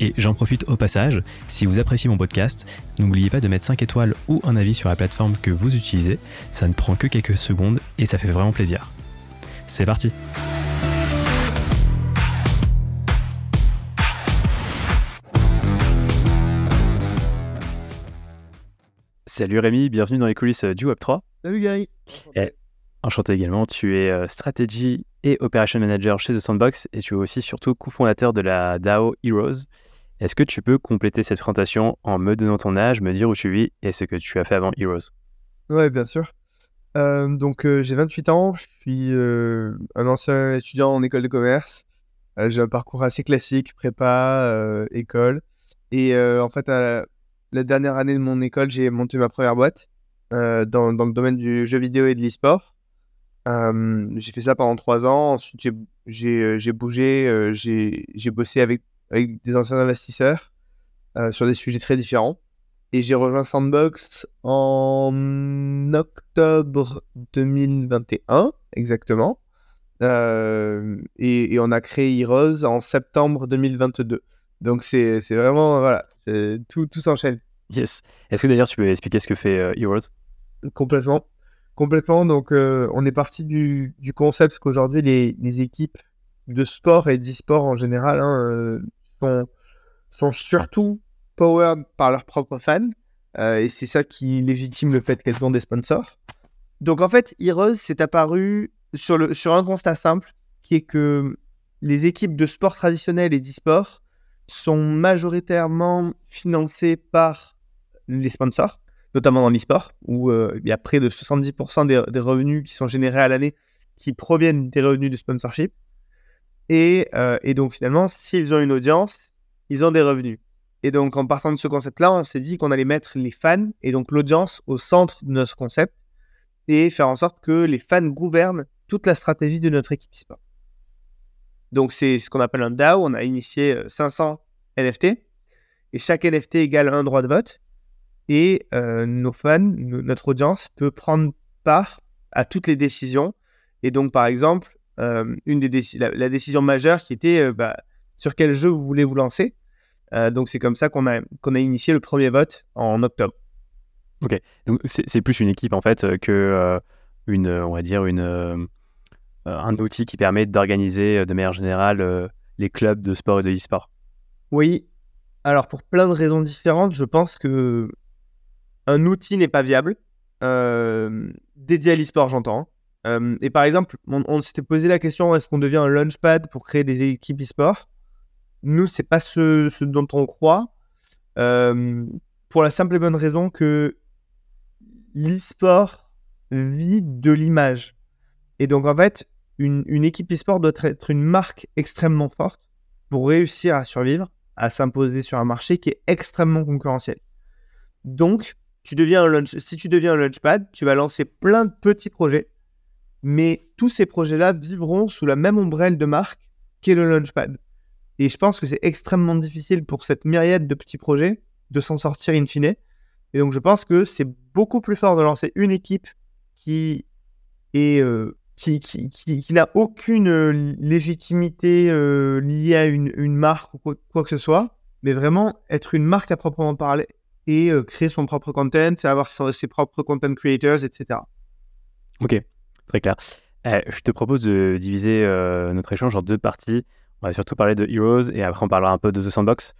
Et j'en profite au passage, si vous appréciez mon podcast, n'oubliez pas de mettre 5 étoiles ou un avis sur la plateforme que vous utilisez, ça ne prend que quelques secondes et ça fait vraiment plaisir. C'est parti Salut Rémi, bienvenue dans les coulisses du Web3. Salut Gary. enchanté également, tu es euh, stratégie et operation manager chez The Sandbox et tu es aussi surtout cofondateur de la DAO Heroes. Est-ce que tu peux compléter cette présentation en me donnant ton âge, me dire où tu vis et ce que tu as fait avant Heroes? Ouais, bien sûr. Euh, donc, euh, j'ai 28 ans, je suis euh, un ancien étudiant en école de commerce. j'ai un parcours assez classique, prépa, école. Et en fait, à la, dernière année de mon école, j'ai monté ma première boîte dans, dans, le domaine du jeu vidéo et de l'e-sport. J'ai fait ça pendant trois ans. Ensuite, j'ai bougé, j'ai bossé avec avec des anciens investisseurs euh, sur des sujets très différents. Et j'ai rejoint Sandbox en octobre 2021, exactement. Euh, et, on a créé Heroes en septembre 2022. Donc c'est vraiment, voilà, tout, tout s'enchaîne. Yes. Est-ce que d'ailleurs tu peux expliquer ce que fait euh, Heroes? Complètement. Complètement. Donc on est parti du, concept qu'aujourd'hui les, les, équipes de sport et d'e-sport en général hein, sont, surtout powered par leurs propres fans. Euh, et c'est ça qui légitime le fait qu'elles ont des sponsors. Donc en fait, Heroes s'est apparu sur, sur un constat simple, qui est que les équipes de sport traditionnels et d'e-sport sont majoritairement financées par les sponsors, notamment dans l'e-sport, où euh, il y a près de 70% des, revenus qui sont générés à l'année qui proviennent des revenus de sponsorship. Euh, et, donc finalement, s'ils ont une audience, ils ont des revenus. Et donc en partant de ce concept-là, on s'est dit qu'on allait mettre les fans et donc l'audience au centre de notre concept et faire en sorte que les fans gouvernent toute la stratégie de notre équipe sport. Donc c'est ce qu'on appelle un DAO. On a initié 500 euh, NFT et chaque NFT égale un droit de vote. Et euh, nos fans, notre audience peut prendre part à toutes les décisions. Et donc par exemple, euh, une des la, décision majeure qui était euh, bah, sur quel jeu vous voulez vous lancer. Donc c'est comme ça qu'on a, qu'on a initié le premier vote en octobre. Ok, donc c'est plus une équipe en fait que une, on va dire une, un outil qui permet d'organiser de manière générale les clubs de sport et de e-sport. Oui, alors pour plein de raisons différentes, je pense que un outil n'est pas viable. dédié à l'e-sport, j'entends et par exemple, on, s'était posé la question est-ce qu'on devient un launchpad pour créer des équipes e-sport? Nous, c'est pas ce, dont on croit. pour la simple et bonne raison que l'e-sport vit de l'image. Et donc, en fait, une, une équipe e-sport doit être une marque extrêmement forte pour réussir à survivre, à s'imposer sur un marché qui est extrêmement concurrentiel. Donc, si tu deviens un launchpad, tu vas lancer plein de petits projets mais tous ces projets-là vivront sous la même ombrelle de marque qu'est le Launchpad. Et je pense que c'est extrêmement difficile pour cette myriade de petits projets de s'en sortir in fine. Et donc je pense que c'est beaucoup plus fort de lancer une équipe qui euh, n'a aucune euh, légitimité euh, liée à une, marque ou quoi, que ce soit, mais vraiment être une marque à proprement parler et créer son propre content, avoir ses propres content creators, etc. Ok. Très clair. Eh, je te propose de diviser euh, notre échange en deux parties. On va surtout parler de Heroes et après on parlera un peu de The Sandbox.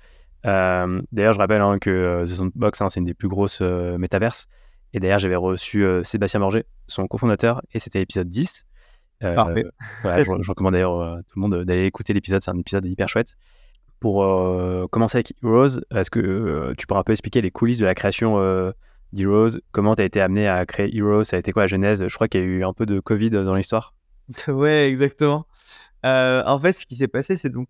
Euh, d'ailleurs, je rappelle hein, que euh, The Sandbox, hein, c'est une des plus grosses métaverses. Et d'ailleurs, j'avais reçu Sébastien Morger, son cofondateur, et c'était l'épisode 10. Parfait. je, recommande d'ailleurs à tout le monde d'aller écouter l'épisode, c'est un épisode hyper chouette. Pour commencer avec Heroes, est-ce que tu pourrais un peu expliquer les coulisses de la création d'Heroes? Comment tu as été amené à créer Heroes? Ça a été quoi la genèse? Je crois qu'il y a eu un peu de Covid dans l'histoire. ouais, exactement. Euh, en fait, ce qui s'est passé, c'est donc,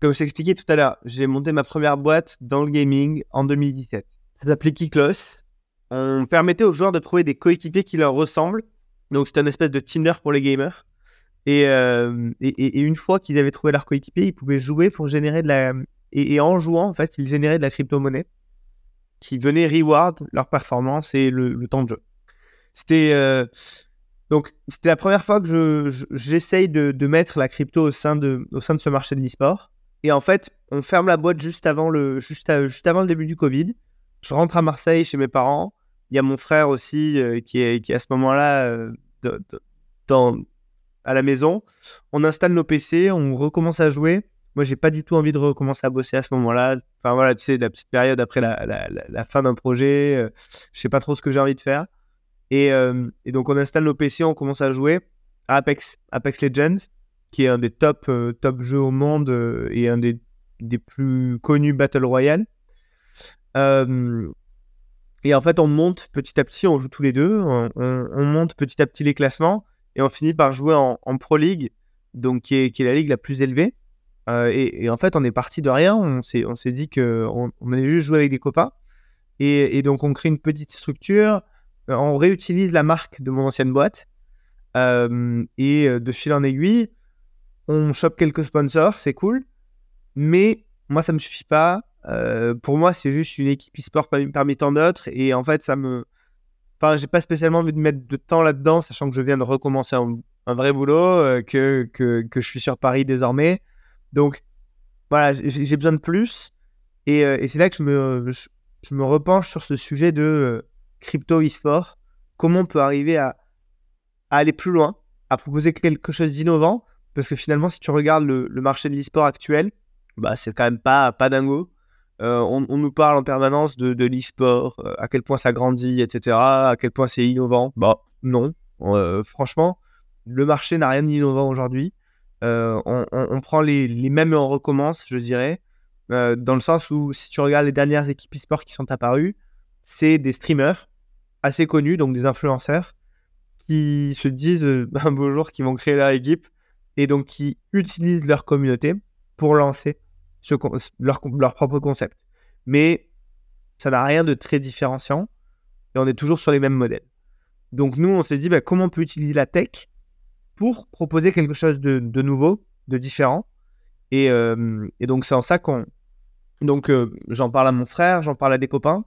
comme je t'expliquais tout à l'heure, j'ai monté ma première boîte dans le gaming en 2017. Ça s'appelait Kiklos. On permettait aux joueurs de trouver des coéquipiers qui leur ressemblent Donc c'était un espèce de Tinder pour les gamers. Et, et, une fois qu'ils avaient trouvé leur coéquipier, ils pouvaient jouer pour générer de la. Et, en jouant, en fait, ils généraient de la crypto-monnaie qui venait reward leur performance et le, temps de jeu. C'était. Donc, c'était la première fois que j'essaye de, de, mettre la crypto au sein de, au sein de ce marché de l'e-sport. Et en fait, on ferme la boîte juste avant le, juste, juste avant le début du Covid. Je rentre à Marseille chez mes parents. Il y a mon frère aussi euh, qui, est, qui à ce moment-là euh, dans, à la maison. On installe nos PC, on recommence à jouer. Moi, j'ai pas du tout envie de recommencer à bosser à ce moment-là. Enfin voilà, tu sais, la petite période après la, la, la, fin d'un projet, euh, je sais pas trop ce que j'ai envie de faire. Et, et, donc, on installe nos PC, on commence à jouer à Apex, Apex Legends, qui est un des top, top jeux au monde et un des, plus connus Battle Royale. Euh, et en fait, on monte petit à petit, on joue tous les deux, on, monte petit à petit les classements et on finit par jouer en, Pro League, donc qui est, la ligue la plus élevée. Euh, et, en fait, on est parti de rien, on s'est, on s'est dit qu'on on allait juste jouer avec des copains. Et, donc, on crée une petite structure, euh, on réutilise la marque de mon ancienne boîte. et de fil en aiguille, on chope quelques sponsors, c'est cool. Mais moi, ça me suffit pas. Euh, pour moi, c'est juste une équipe e-sport parmi, tant d'autres. Et en fait, ça me. Enfin, j'ai pas spécialement envie de mettre de temps là-dedans, sachant que je viens de recommencer un, vrai boulot, euh, que, que, je suis sur Paris désormais. Donc, voilà, j'ai besoin de plus. Et, euh, et c'est là que je me, je, me repenche sur ce sujet de crypto e-sport. Comment on peut arriver à, aller plus loin, à proposer quelque chose d'innovant? Parce que finalement, si tu regardes le, le marché de l'e-sport actuel, bah, c'est quand même pas, pas dingo. Euh, on, nous parle en permanence de, de l'e-sport, euh, à quel point ça grandit, etc., à quel point c'est innovant. Bah non, euh, franchement, le marché n'a rien d'innovant aujourd'hui. On, prend les, mêmes et on recommence, je dirais, dans le sens où si tu regardes les dernières équipes e-sport qui sont apparues, c'est des streamers assez connus, donc des influenceurs, qui se disent un beau jour qu'ils vont créer leur équipe et donc qui utilisent leur communauté pour lancer leur, leur propre concept. Mais ça n'a rien de très différenciant et on est toujours sur les mêmes modèles. Donc nous, on s'est dit bah, comment on peut utiliser la tech pour proposer quelque chose de, nouveau, de différent. Et, euh, et donc c'est en ça qu'on... Donc euh, j'en parle à mon frère, j'en parle à des copains.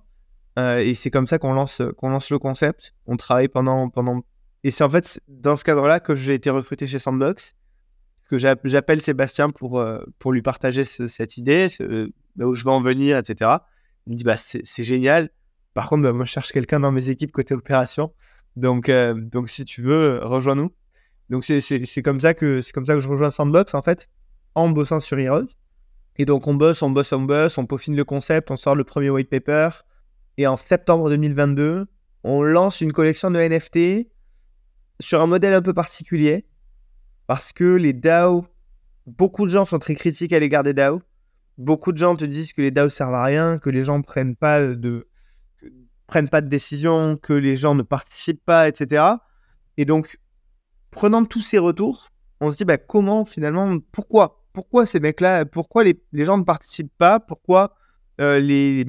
Euh, et c'est comme ça qu'on lance, qu'on lance le concept. On travaille pendant... pendant... Et c'est en fait dans ce cadre-là que j'ai été recruté chez Sandbox que j'appelle Sébastien pour, euh, pour lui partager cette idée, bah, où je vais en venir, etc. Il me dit bah, c'est génial. Par contre, bah, moi, je cherche quelqu'un dans mes équipes côté opération. Donc, euh, donc si tu veux, rejoins-nous. Donc, c'est comme, ça que, comme ça que je rejoins Sandbox, en fait, en bossant sur Heroes. Et donc, on bosse, on bosse, on bosse, on peaufine le concept, on sort le premier white paper. Et en septembre 2022, on lance une collection de NFT sur un modèle un peu particulier parce que les DAO, beaucoup de gens sont très critiques à l'égard des DAO. Beaucoup de gens te disent que les DAO servent à rien, que les gens prennent pas de prennent pas de décision, que les gens ne participent pas, etc. Et donc, prenant tous ces retours, on se dit bah, comment finalement, pourquoi Pourquoi ces mecs-là, pourquoi les, gens ne participent pas Pourquoi euh, les,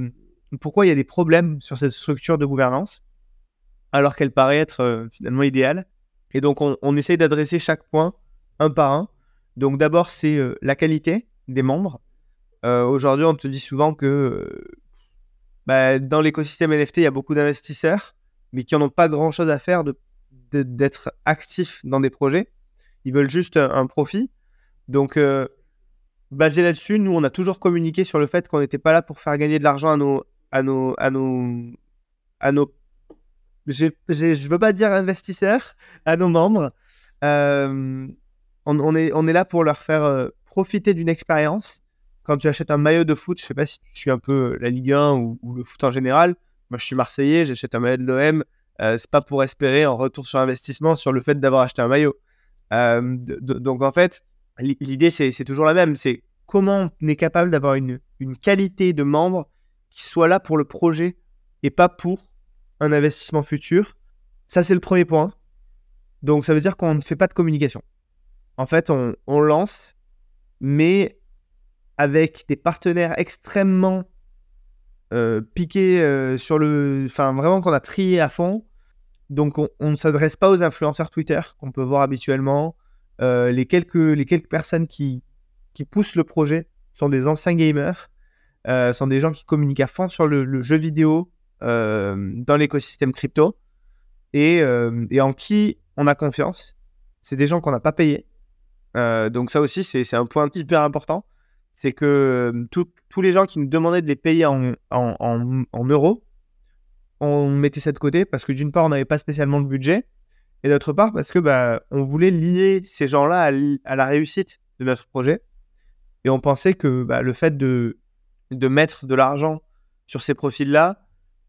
pourquoi il y a des problèmes sur cette structure de gouvernance alors qu'elle paraît être euh, finalement idéale Et donc, on, on essaye d'adresser chaque point un par un. Donc d'abord, c'est euh, la qualité des membres. Euh, aujourd'hui, on te dit souvent que euh, bah, dans l'écosystème NFT, il y a beaucoup d'investisseurs, mais qui n'en ont pas grand-chose à faire de, d'être actifs dans des projets. Ils veulent juste un, profit. Donc, basé là-dessus, nous, on a toujours communiqué sur le fait qu'on n'était pas là pour faire gagner de l'argent à nos... À nos, à nos, à nos je ne veux pas dire investisseurs, à nos membres. On, est, là pour leur faire euh, profiter d'une expérience. Quand tu achètes un maillot de foot, je sais pas si tu suis un peu la Ligue 1 ou, le foot en général. Moi, je suis Marseillais, j'achète un maillot de l'OM. Euh, c'est pas pour espérer en retour sur investissement sur le fait d'avoir acheté un maillot. Euh, donc en fait, l'idée c'est toujours la même. C'est comment on est capable d'avoir une, une qualité de membre qui soit là pour le projet et pas pour un investissement futur. Ça, c'est le premier point. Donc, ça veut dire qu'on ne fait pas de communication en fait, on, lance, mais avec des partenaires extrêmement euh, piqués euh, sur le. Enfin, vraiment qu'on a trié à fond. Donc, on, ne s'adresse pas aux influenceurs Twitter qu'on peut voir habituellement. les, quelques, les quelques personnes qui, qui poussent le projet sont des anciens gamers, sont des gens qui communiquent à fond sur le, jeu vidéo dans l'écosystème crypto et, en qui on a confiance. C'est des gens qu'on n'a pas payés. Donc ça aussi, c'est un point hyper important c'est que tous les gens qui nous demandaient de les payer en, euros, on mettait ça de côté parce que d'une part, on n'avait pas spécialement le budget, et d'autre part, parce que bah, on voulait lier ces gens-là à, la réussite de notre projet. Et on pensait que bah, le fait de, mettre de l'argent sur ces profils-là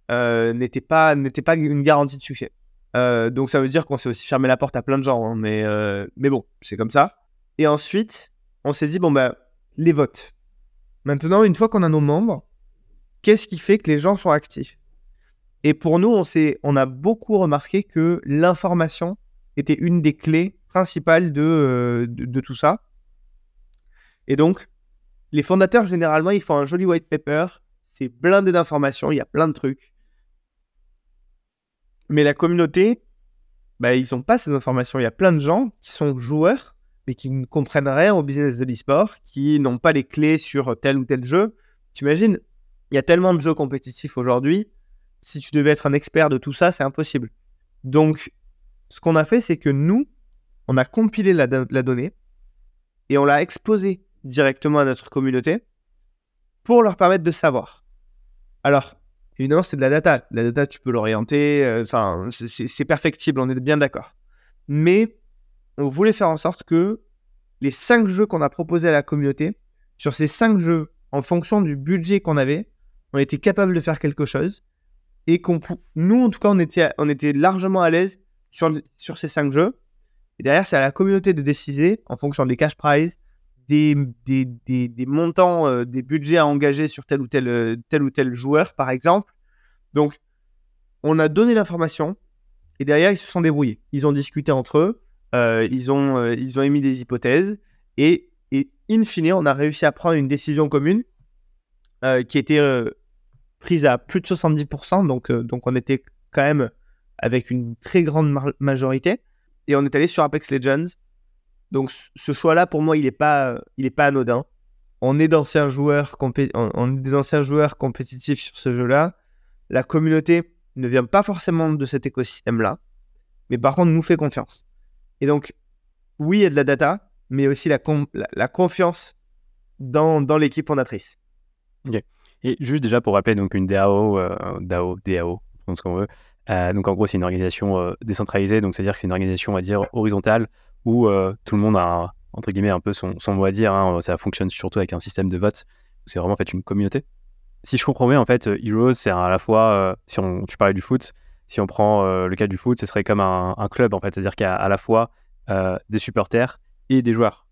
euh, n'était pas, pas une garantie de succès. Euh, donc ça veut dire qu'on s'est aussi fermé la porte à plein de gens, hein, mais, euh, mais bon, c'est comme ça. Et ensuite, on s'est dit, bon, bah, les votes. Maintenant, une fois qu'on a nos membres, qu'est-ce qui fait que les gens sont actifs? Et pour nous, on, on a beaucoup remarqué que l'information était une des clés principales de, euh, de, tout ça. Et donc, les fondateurs, généralement, ils font un joli white paper. C'est blindé d'informations, il y a plein de trucs. Mais la communauté, bah, ils n'ont pas ces informations. Il y a plein de gens qui sont joueurs mais qui ne comprennent rien au business de l'e-sport, qui n'ont pas les clés sur tel ou tel jeu. T'imagines, il y a tellement de jeux compétitifs aujourd'hui, si tu devais être un expert de tout ça, c'est impossible. Donc, ce qu'on a fait, c'est que nous, on a compilé la, donnée et on l'a exposée directement à notre communauté pour leur permettre de savoir. Alors, évidemment, c'est de la data. La data, tu peux l'orienter, euh, c'est perfectible, on est bien d'accord. Mais on voulait faire en sorte que les cinq jeux qu'on a proposés à la communauté, sur ces cinq jeux, en fonction du budget qu'on avait, on était capable de faire quelque chose. Et qu'on, nous, en tout cas, on était, on était largement à l'aise sur, sur ces cinq jeux. Et derrière, c'est à la communauté de décider, en fonction des cash prizes, des, des, des, montants, euh, des budgets à engager sur tel ou tel, euh, tel ou tel joueur, par exemple. Donc, on a donné l'information et derrière, ils se sont débrouillés. Ils ont discuté entre eux. Euh, ils, ont, euh, ils ont émis des hypothèses et, in fine, on a réussi à prendre une décision commune euh, qui était prise à plus de 70%, donc, donc on était quand même avec une très grande majorité et on est allé sur Apex Legends. Donc ce choix-là, pour moi, il n'est pas, pas anodin. On est d'anciens joueurs, on est des anciens joueurs compétitifs sur ce jeu-là. La communauté ne vient pas forcément de cet écosystème-là, mais par contre nous fait confiance. Et donc, oui, il y a de la data, mais aussi la, confiance dans, l'équipe fondatrice. Ok. Et juste déjà pour rappeler, donc une DAO, euh, DAO, DAO, ce qu'on veut. Euh, donc en gros, c'est une organisation euh, décentralisée, donc c'est-à-dire que c'est une organisation, on va dire, horizontale, où tout le monde a, entre guillemets, un peu son, son mot à dire. Hein. ça fonctionne surtout avec un système de vote. C'est vraiment en fait une communauté. Si je comprends bien, en fait, Heroes, c'est à la fois, si on, tu parlais du foot, si on prend euh, le cas du foot, ce serait comme un, club en fait, c'est-à-dire qu'il y a à la fois euh, des supporters et des joueurs.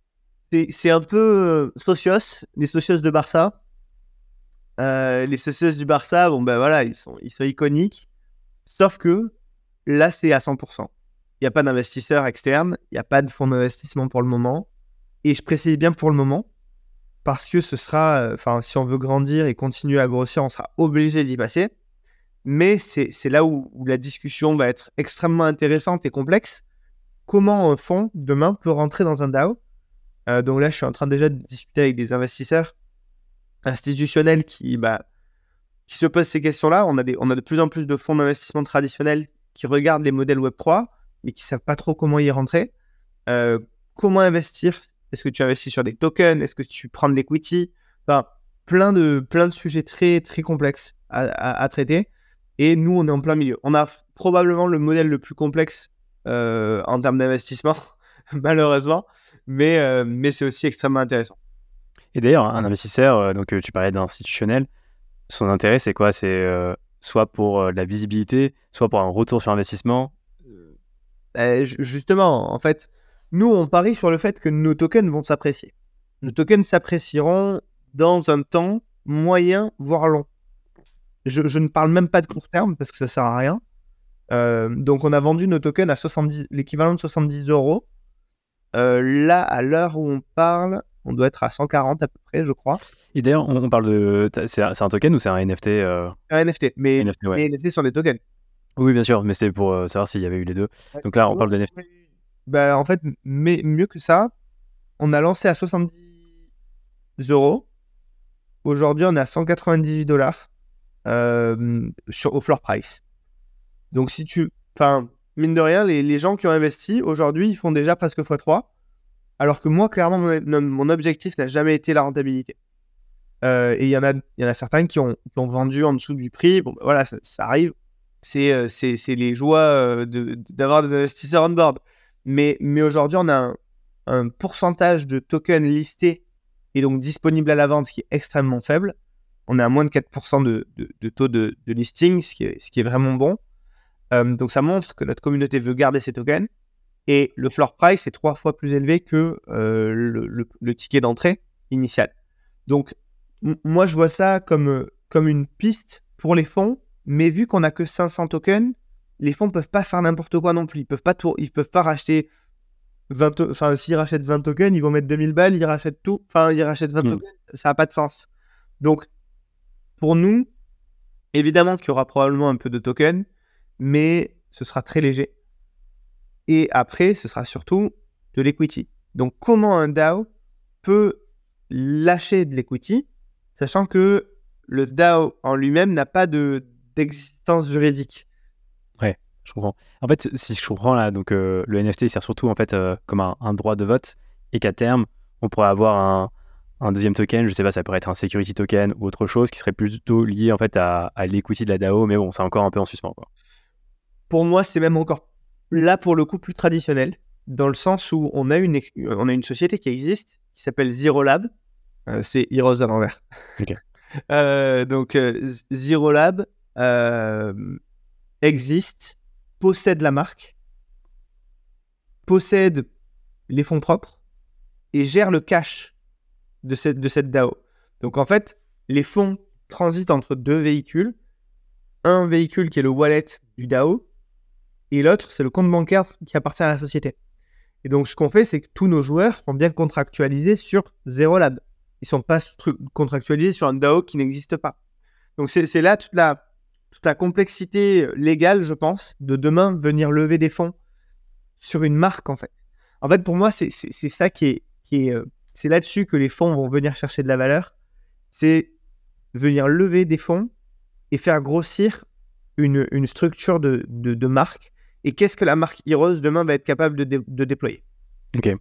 C'est un peu euh, socios, les socios de Barça. les socios du Barça, bon ben voilà, ils sont, ils sont iconiques. Sauf que là, c'est à 100%. Il n'y a pas d'investisseur externe, il n'y a pas de fonds d'investissement pour le moment. Et je précise bien pour le moment, parce que ce sera, enfin, si on veut grandir et continuer à grossir, on sera obligé d'y passer mais c'est là où, la discussion va être extrêmement intéressante et complexe. Comment un fonds demain peut rentrer dans un DAO? Euh, Donc là, je suis en train déjà de discuter avec des investisseurs institutionnels qui, bah, se posent ces questions-là. On, a de plus en plus de fonds d'investissement traditionnels qui regardent les modèles Web3, mais qui ne savent pas trop comment y rentrer. Euh, comment investir? Est-ce que tu investis sur des tokens? Est-ce que tu prends de l'equity? Enfin, plein de, sujets très complexes à traiter. Et nous, on est en plein milieu. On a probablement le modèle le plus complexe euh, en termes d'investissement, malheureusement, mais, euh, mais c'est aussi extrêmement intéressant. Et d'ailleurs, un investisseur, euh, donc tu parlais d'institutionnel, son intérêt, c'est quoi? C'est soit pour la visibilité, soit pour un retour sur investissement? Bah, Justement, en fait, nous, on parie sur le fait que nos tokens vont s'apprécier. Nos tokens s'apprécieront dans un temps moyen, voire long. Je, ne parle même pas de court terme parce que ça sert à rien. Euh, donc on a vendu nos tokens à 70, l'équivalent de 70 euros. Euh, là, à l'heure où on parle, on doit être à 140 à peu près, je crois. Et d'ailleurs, on, parle de. C'est un token ou c'est un NFT euh? Un NFT, mais les NFT sont des tokens. Oui, bien sûr, mais c'est pour savoir s'il y avait eu les deux. Donc là, on parle de NFT. Bah, en fait, mais mieux que ça, on a lancé à 70 euros. Aujourd'hui, on est à 198 dollars sur, au floor price. Donc, si tu. Enfin, mine de rien, les, les gens qui ont investi aujourd'hui, ils font déjà presque x3. Alors que moi, clairement, mon, objectif n'a jamais été la rentabilité. Euh, et il y, en a, y en a certains qui ont, qui ont, vendu en dessous du prix. Bon, ben voilà, ça, arrive. Euh, c'est les joies euh, d'avoir des investisseurs on board. Mais, mais aujourd'hui, on a un, un, pourcentage de tokens listés et donc disponibles à la vente qui est extrêmement faible. On est à moins de 4% de, de, de, taux de, listing, ce qui, est, ce qui est vraiment bon. donc ça montre que notre communauté veut garder ces tokens. Et le floor price est trois fois plus élevé que euh, le, ticket d'entrée initial. Donc, moi, je vois ça comme, euh, comme une piste pour les fonds, mais vu qu'on n'a que 500 tokens, les fonds ne peuvent pas faire n'importe quoi non plus. Ils peuvent pas, ils peuvent pas racheter 20 Enfin, s'ils rachètent 20 tokens, ils vont mettre 2000 balles, ils rachètent tout. Enfin, ils rachètent 20 hmm. tokens, ça n'a pas de sens. Donc, pour nous, évidemment qu'il y aura probablement un peu de tokens, mais ce sera très léger. Et après, ce sera surtout de l'equity. Donc, comment un DAO peut lâcher de l'equity, sachant que le DAO en lui-même n'a pas d'existence juridique? Ouais, je comprends. En fait, si je comprends là, donc euh, le NFT sert surtout en fait euh, comme un, droit de vote et qu'à terme, on pourrait avoir un, deuxième token, je sais pas, ça pourrait être un security token ou autre chose qui serait plutôt lié en fait à, à de la DAO, mais bon, c'est encore un peu en suspens. Quoi. Pour moi, c'est même encore là pour le coup plus traditionnel, dans le sens où on a une, on a une société qui existe, qui s'appelle Zero Lab. Euh, c'est Heroes à l'envers. Euh, donc euh, Zero Lab existe, possède la marque, possède les fonds propres et gère le cash de cette, de cette DAO. Donc en fait, les fonds transitent entre deux véhicules. Un véhicule qui est le wallet du DAO et l'autre, c'est le compte bancaire qui appartient à la société. Et donc, ce qu'on fait, c'est que tous nos joueurs sont bien contractualisés sur Zero Lab. Ils ne sont pas contractualisés sur un DAO qui n'existe pas. Donc, c'est là toute la, toute la complexité légale, je pense, de demain venir lever des fonds sur une marque, en fait. En fait, pour moi, c'est ça qui est. Euh, c'est là-dessus que les fonds vont venir chercher de la valeur. C'est venir lever des fonds et faire grossir une, une structure de, de, de marque et qu'est-ce que la marque Heroes demain va être capable de, déployer? Ok.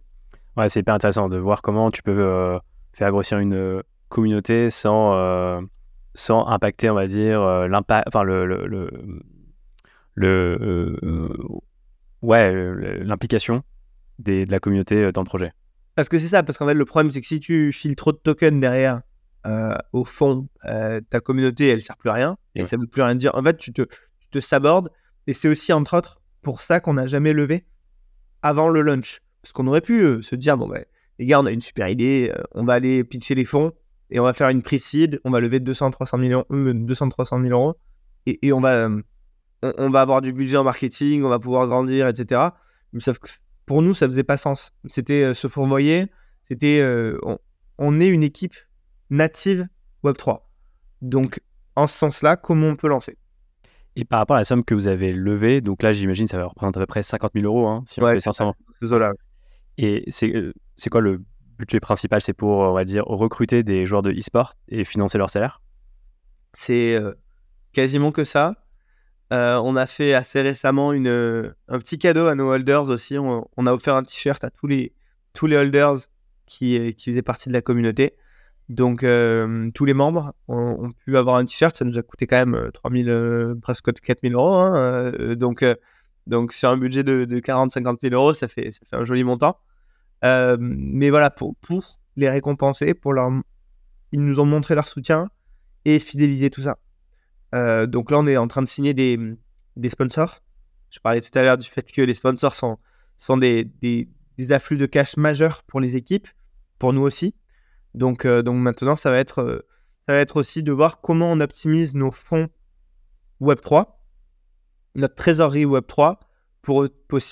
Ouais, c'est hyper intéressant de voir comment tu peux euh, faire grossir une euh, communauté sans, euh, sans impacter, on va dire, l'impact, enfin le, le, le, ouais, l'implication de la communauté dans le projet. Parce que c'est ça, parce qu'en fait, le problème, c'est que si tu files trop de tokens derrière, au fond, ta communauté, elle sert plus à rien, et ça ne veut plus rien dire. En fait, tu te, tu te sabordes, et c'est aussi, entre autres, pour ça qu'on n'a jamais levé avant le launch. Parce qu'on aurait pu euh, se dire, bon, ben, les gars, on a une super idée, euh, on va aller pitcher les fonds et on va faire une pre-seed, on va lever 200-300 millions, 200-300 000 euros et, on, va, euh, on, va avoir du budget en marketing, on va pouvoir grandir, etc. Mais sauf que pour nous, ça faisait pas sens. C'était se fourvoyer, c'était on, on, est une équipe native Web3. Donc, en ce sens-là, comment on peut lancer? Et par rapport à la somme que vous avez levée, donc là, j'imagine, ça va représenter à peu près 50 000 euros, hein, si on fait 500. C'est là. Et euh, c'est quoi le budget principal? C'est pour, on va dire, recruter des joueurs de e-sport et financer leur salaire? C'est euh, quasiment que ça. Euh, on a fait assez récemment une, un petit cadeau à nos holders aussi. On, a offert un t-shirt à tous les, tous les holders qui, qui faisaient partie de la communauté. Donc, euh, tous les membres ont, pu avoir un t-shirt. Ça nous a coûté quand même 3000, euh, euh, presque 4000 euros. Hein, donc, donc, sur un budget de, 40-50 000 euros, ça fait, ça fait un joli montant. mais voilà, pour, pour les récompenser, pour leur... ils nous ont montré leur soutien et fidéliser tout ça. Donc là, on est en train de signer des, sponsors. Je parlais tout à l'heure du fait que les sponsors sont, sont des, des, afflux de cash majeurs pour les équipes, pour nous aussi. Donc, euh, donc maintenant, ça va, être, euh, ça va être aussi de voir comment on optimise nos fonds Web3, notre trésorerie Web3, pour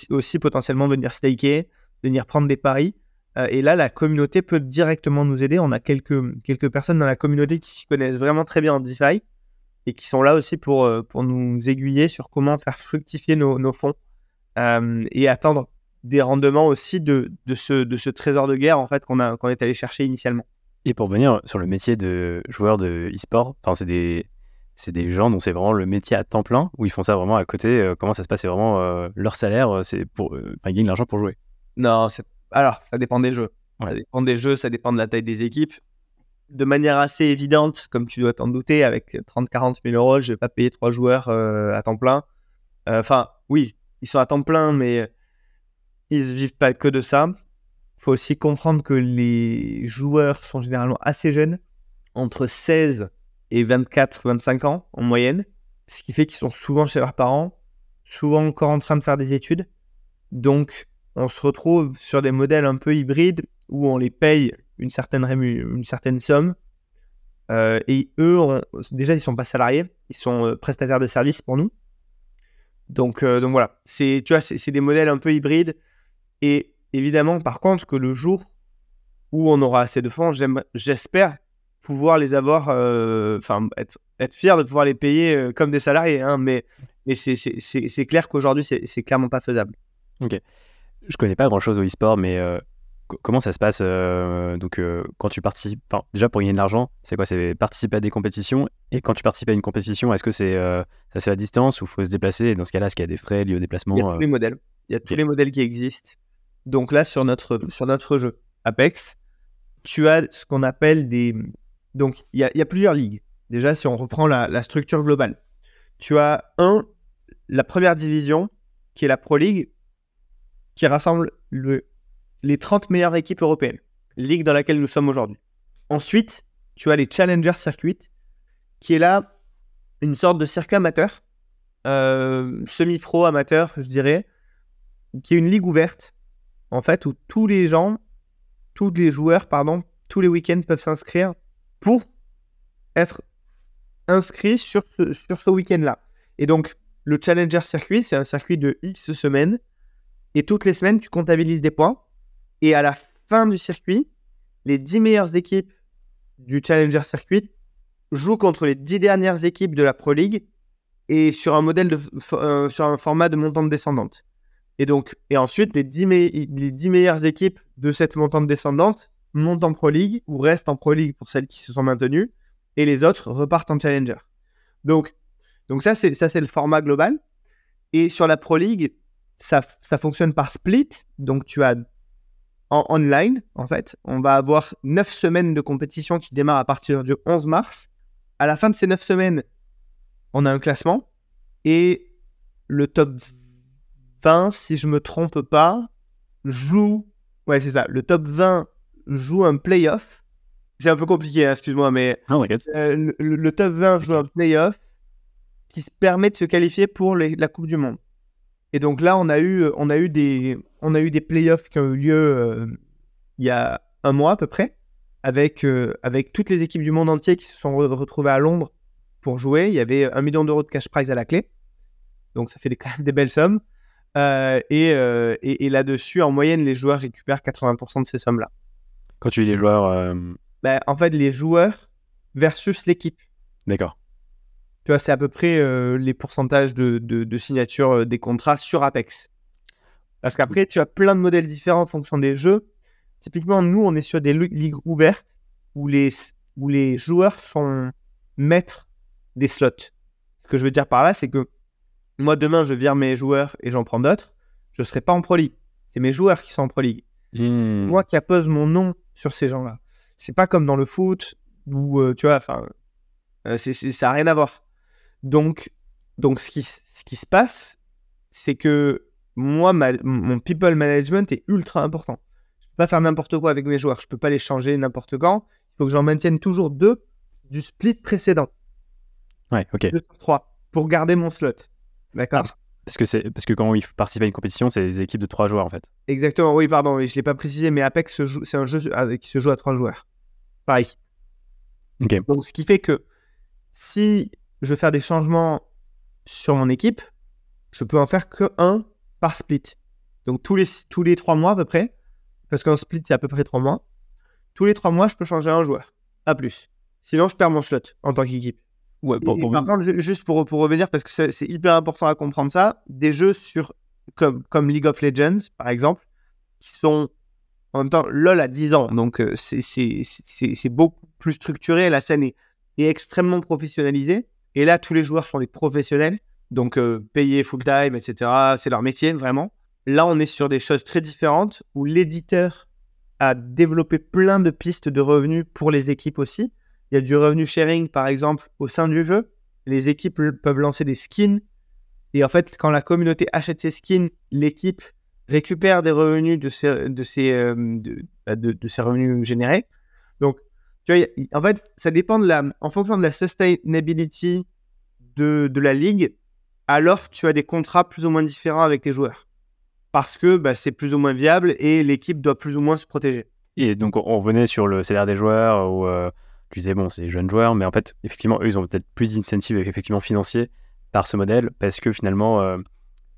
aussi potentiellement venir staker, venir prendre des paris. Euh, et là, la communauté peut directement nous aider. On a quelques, quelques personnes dans la communauté qui connaissent vraiment très bien en DeFi et qui sont là aussi pour, euh, pour nous aiguiller sur comment faire fructifier nos, nos fonds euh, et attendre des rendements aussi de, de, ce, de ce trésor de guerre en fait qu'on a qu'on est allé chercher initialement. Et pour venir sur le métier de joueur de e-sport, enfin c'est des c'est des gens dont c'est vraiment le métier à temps plein où ils font ça vraiment à côté. Euh, comment ça se passe? C'est vraiment leur salaire, c'est pour enfin ils gagnent l'argent pour jouer. Non, alors ça dépend des jeux. Ça dépend des jeux, ça dépend de la taille des équipes de manière assez évidente, comme tu dois t'en douter, avec 30-40 000 euros, je vais pas payer trois joueurs euh, à temps plein. Euh, enfin, oui, ils sont à temps plein, mais ils ne vivent pas que de ça. Il faut aussi comprendre que les joueurs sont généralement assez jeunes, entre 16 et 24-25 ans en moyenne, ce qui fait qu'ils sont souvent chez leurs parents, souvent encore en train de faire des études. Donc, on se retrouve sur des modèles un peu hybrides où on les paye une certaine, certaine somme. Euh, et eux, déjà, ils sont pas salariés, ils sont euh, prestataires de services pour nous. Donc, euh, donc voilà, c'est, tu vois, c'est, des modèles un peu hybrides. Et évidemment, par contre, que le jour où on aura assez de fonds, j'espère pouvoir les avoir, enfin, être, fier de pouvoir les payer comme des salariés. Hein, mais mais c'est, c'est, clair qu'aujourd'hui, c'est, clairement pas faisable. Ok. Je connais pas grand chose au e-sport, mais comment ça se passe euh, donc euh, quand tu participes déjà pour gagner de l'argent c'est quoi? C'est participer à des compétitions et quand tu participes à une compétition est-ce que c'est euh, ça c'est à distance ou faut se déplacer? Et dans ce cas-là est-ce qu'il y a des frais liés au déplacement il y a tous les modèles. Il y a tous les modèles qui existent. Donc là sur notre sur notre jeu Apex tu as ce qu'on appelle des donc il y, a, il y, a, plusieurs ligues. Déjà si on reprend la, la structure globale tu as un la première division qui est la Pro League qui rassemble le les 30 meilleures équipes européennes, ligue dans laquelle nous sommes aujourd'hui. Ensuite, tu as les Challenger Circuit, qui est là une sorte de circuit amateur, euh, semi-pro amateur, je dirais, qui est une ligue ouverte, en fait, où tous les gens, tous les joueurs, pardon, tous les week-ends peuvent s'inscrire pour être inscrits sur ce, sur ce week-end-là. Et donc, le Challenger Circuit, c'est un circuit de X semaines, et toutes les semaines, tu comptabilises des points et à la fin du circuit, les 10 meilleures équipes du Challenger Circuit jouent contre les 10 dernières équipes de la Pro League et sur un modèle de, euh, sur un format de montante descendante. Et donc, et ensuite, les 10, les 10 meilleures équipes de cette montante descendante montent en Pro League ou restent en Pro League pour celles qui se sont maintenues et les autres repartent en Challenger. Donc, donc ça, c'est, le format global. Et sur la Pro League, ça, ça fonctionne par split. Donc, tu as en online, en fait. On va avoir 9 semaines de compétition qui démarrent à partir du 11 mars. À la fin de ces 9 semaines, on a un classement. Et le top 20, si je me trompe pas, joue. Ouais, c'est ça. Le top 20 joue un playoff. C'est un peu compliqué, hein, excuse-moi, mais oh le, top 20 joue un playoff qui se permet de se qualifier pour la Coupe du Monde. Et donc là, on a eu, on a eu des, on a eu des playoffs qui ont eu lieu euh, il y a un mois à peu près, avec, euh, avec toutes les équipes du monde entier qui se sont retrouvées à Londres pour jouer. Il y avait un million d'euros de cash prize à la clé. Donc ça fait des, quand même des belles sommes. Euh, et, et, là-dessus, en moyenne, les joueurs récupèrent 80% de ces sommes-là. Quand tu dis les joueurs. Ben, en fait, les joueurs versus l'équipe. D'accord c'est à peu près euh, les pourcentages de, de, signature euh, des contrats sur Apex. Parce qu'après, tu as plein de modèles différents en fonction des jeux. Typiquement, nous, on est sur des ligues ouvertes où les, où les joueurs sont maîtres des slots. Ce que je veux dire par là, c'est que moi, demain, je vire mes joueurs et j'en prends d'autres. Je ne serai pas en Pro League. C'est mes joueurs qui sont en Pro League. Hmm. Moi qui appose mon nom sur ces gens-là. C'est pas comme dans le foot où, euh, tu vois, enfin, ça n'a rien à voir. Donc, donc ce, qui, ce qui se passe, c'est que moi, mon people management est ultra important. Je ne peux pas faire n'importe quoi avec mes joueurs. Je ne peux pas les changer n'importe quand. Il faut que j'en maintienne toujours deux du split précédent. Ouais, ok. Deux sur trois pour garder mon slot. D'accord? Ah, parce que, c'est, parce que quand il participe à une compétition, c'est des équipes de trois joueurs en fait. Exactement, oui, pardon, je ne l'ai pas précisé, mais Apex, c'est un jeu qui se joue à trois joueurs. Pareil. Ok. Donc, ce qui fait que si je veux faire des changements sur mon équipe, je peux en faire que un par split. Donc tous les, tous les trois mois à peu près, parce qu'un split c'est à peu près trois mois, tous les trois mois je peux changer un joueur, à plus. Sinon je perds mon slot en tant qu'équipe. Ouais, pour, par contre, ju- juste pour, pour revenir, parce que c'est hyper important à comprendre ça, des jeux sur, comme, comme League of Legends, par exemple, qui sont en même temps, LoL a 10 ans, donc euh, c'est beaucoup plus structuré, la scène est, est extrêmement professionnalisée, et là, tous les joueurs sont des professionnels, donc euh, payés full-time, etc., c'est leur métier, vraiment. Là, on est sur des choses très différentes, où l'éditeur a développé plein de pistes de revenus pour les équipes aussi. Il y a du revenu sharing, par exemple, au sein du jeu. Les équipes peuvent lancer des skins. Et en fait, quand la communauté achète ces skins, l'équipe récupère des revenus de ces, de ces, euh, bah, revenus générés. Donc, tu vois, en fait, ça dépend de la, en fonction de la sustainability de, de la ligue. Alors, tu as des contrats plus ou moins différents avec tes joueurs. Parce que bah, c'est plus ou moins viable et l'équipe doit plus ou moins se protéger. Et donc, on- revenait sur le salaire des joueurs, où euh, tu disais, bon, c'est des jeunes joueurs, mais en fait, effectivement, eux, ils ont peut-être plus d'incentive effectivement financier par ce modèle, parce que finalement, euh,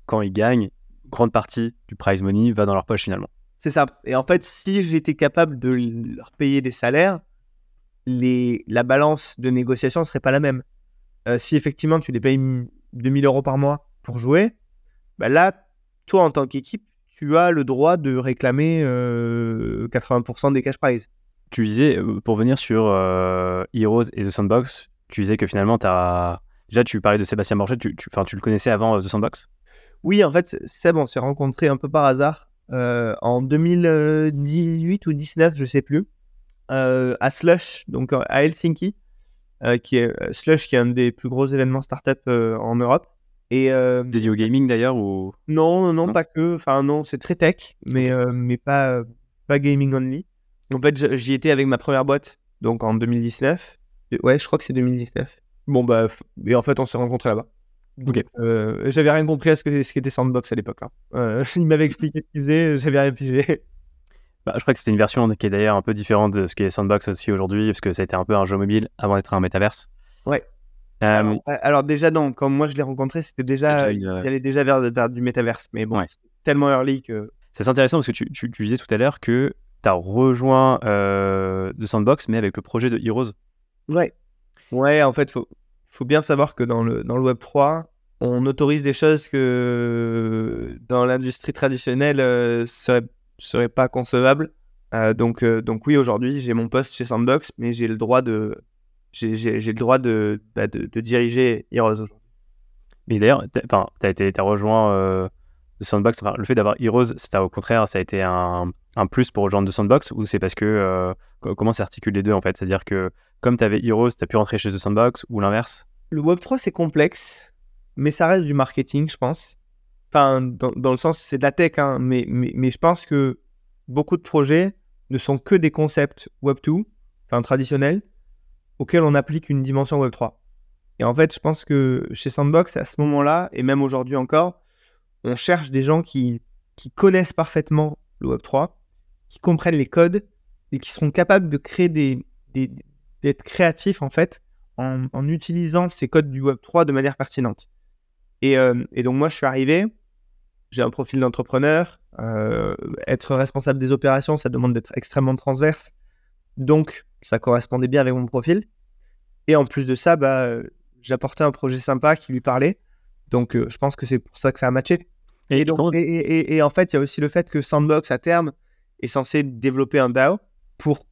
quand ils gagnent, grande partie du prize money va dans leur poche finalement. C'est ça. Et en fait, si j'étais capable de leur payer des salaires, les... la balance de négociation ne serait pas la même. Euh, si effectivement tu les payes m- 2000 euros par mois pour jouer, bah là, toi en tant qu'équipe, tu as le droit de réclamer euh, 80% des cash prizes. Tu disais, euh, pour venir sur euh, Heroes et The Sandbox, tu disais que finalement, as... déjà, tu parlais de Sébastien Borchet, tu, tu, tu le connaissais avant euh, The Sandbox? Oui, en fait, Seb, on s'est rencontrés un peu par hasard euh, en 2018 ou 19, je sais plus, euh, à Slush, donc euh, à Helsinki, euh, qui est euh, Slush, qui est un des plus gros événements startup euh, en Europe. Et euh, Dédié au gaming d'ailleurs ou... non, non, non, Non? pas que. Enfin, non, c'est très tech, mais, euh, mais pas, euh, pas gaming only. En fait, j'y étais avec ma première boîte, donc en 2019. Et Ouais, je crois que c'est 2019. Bon, bah, et en fait, on s'est rencontrés là-bas. Ok. Euh, j'avais rien compris à ce que ce qu'était Sandbox à l'époque. hein. Euh, il m'avait expliqué ce qu'il faisait, j'avais rien pigé. Bah, je crois que c'était une version qui est d'ailleurs un peu différente de ce qui est Sandbox aussi aujourd'hui, parce que ça a été un peu un jeu mobile avant d'être un métaverse. Ouais. Euh, Alors, euh, alors déjà, non, quand moi je l'ai rencontré, c'était déjà, ils déjà une, euh, allaient déjà vers, vers du métaverse. Mais bon, Ouais. c'était tellement early que. c'est intéressant parce que tu, tu- tu disais tout à l'heure que tu as rejoint euh, The Sandbox, mais avec le projet de Heroes. Ouais. Ouais, en fait, faut, faut bien savoir que dans le, dans le Web3, on autorise des choses que dans l'industrie traditionnelle euh, seraient, seraient pas concevables. Euh, donc, euh, donc oui, aujourd'hui, j'ai mon poste chez Sandbox, mais j'ai le droit de, j'ai, j'ai- j'ai le droit de, bah, de, de diriger Heroes aujourd'hui. Mais d'ailleurs, tu as, été, t'as rejoint euh, The Sandbox. Enfin, le fait d'avoir Heroes, c'était au contraire, ça a été un, un plus pour rejoindre The Sandbox ou c'est parce que. euh, co- comment s'articulent les deux en fait? C'est-à-dire que comme tu avais Heroes, tu as pu rentrer chez The Sandbox ou l'inverse? Le Web3, c'est complexe, mais ça reste du marketing, je pense. Enfin, dans, le sens, c'est de la tech, hein, mais, je pense que beaucoup de projets ne sont que des concepts Web2, enfin traditionnels, auxquels on applique une dimension Web3. Et en fait, je pense que chez Sandbox, à ce moment-là, et même aujourd'hui encore, on cherche des gens qui, connaissent parfaitement le Web3, qui comprennent les codes et qui seront capables de créer des, d'être créatifs en fait en, utilisant ces codes du Web3 de manière pertinente. Euh, et donc moi, je suis arrivé, j'ai un profil d'entrepreneur, euh, être responsable des opérations, ça demande d'être extrêmement transverse, donc ça correspondait bien avec mon profil. Et en plus de ça, bah, euh, j'apportais un projet sympa qui lui parlait, donc euh, je pense que c'est pour ça que ça a matché. Et, donc, et en fait, il y a aussi le fait que Sandbox, à terme, est censé développer un DAO pour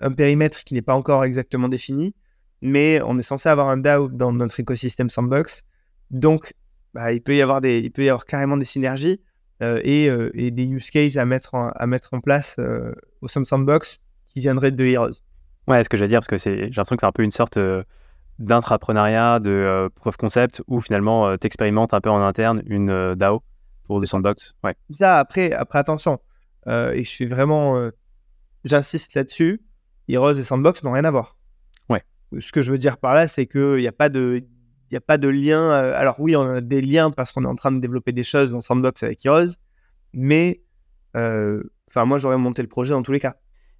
un périmètre qui n'est pas encore exactement défini, mais on est censé avoir un DAO dans notre écosystème Sandbox. Donc, bah, il peut y avoir des, il peut y avoir carrément des synergies euh, et, euh, et des use cases à mettre en, à mettre en place euh, au sein de Sandbox qui viendraient de Heroes. Ouais, ce que j'allais dire, parce que j'ai l'impression que c'est un peu une sorte d'intrapreneuriat, de proof concept, où finalement tu expérimentes un peu en interne une DAO pour The Sandbox. Ouais. Ça, après, après attention, et je suis vraiment, j'insiste là-dessus, Heroes et Sandbox n'ont rien à voir. Ouais. Ce que je veux dire par là, c'est qu'il n'y a pas de, il y a pas de lien. euh, alors oui, on a des liens parce qu'on est en train de développer des choses dans Sandbox avec Heroes, mais, euh, enfin, moi, j'aurais monté le projet dans tous les cas.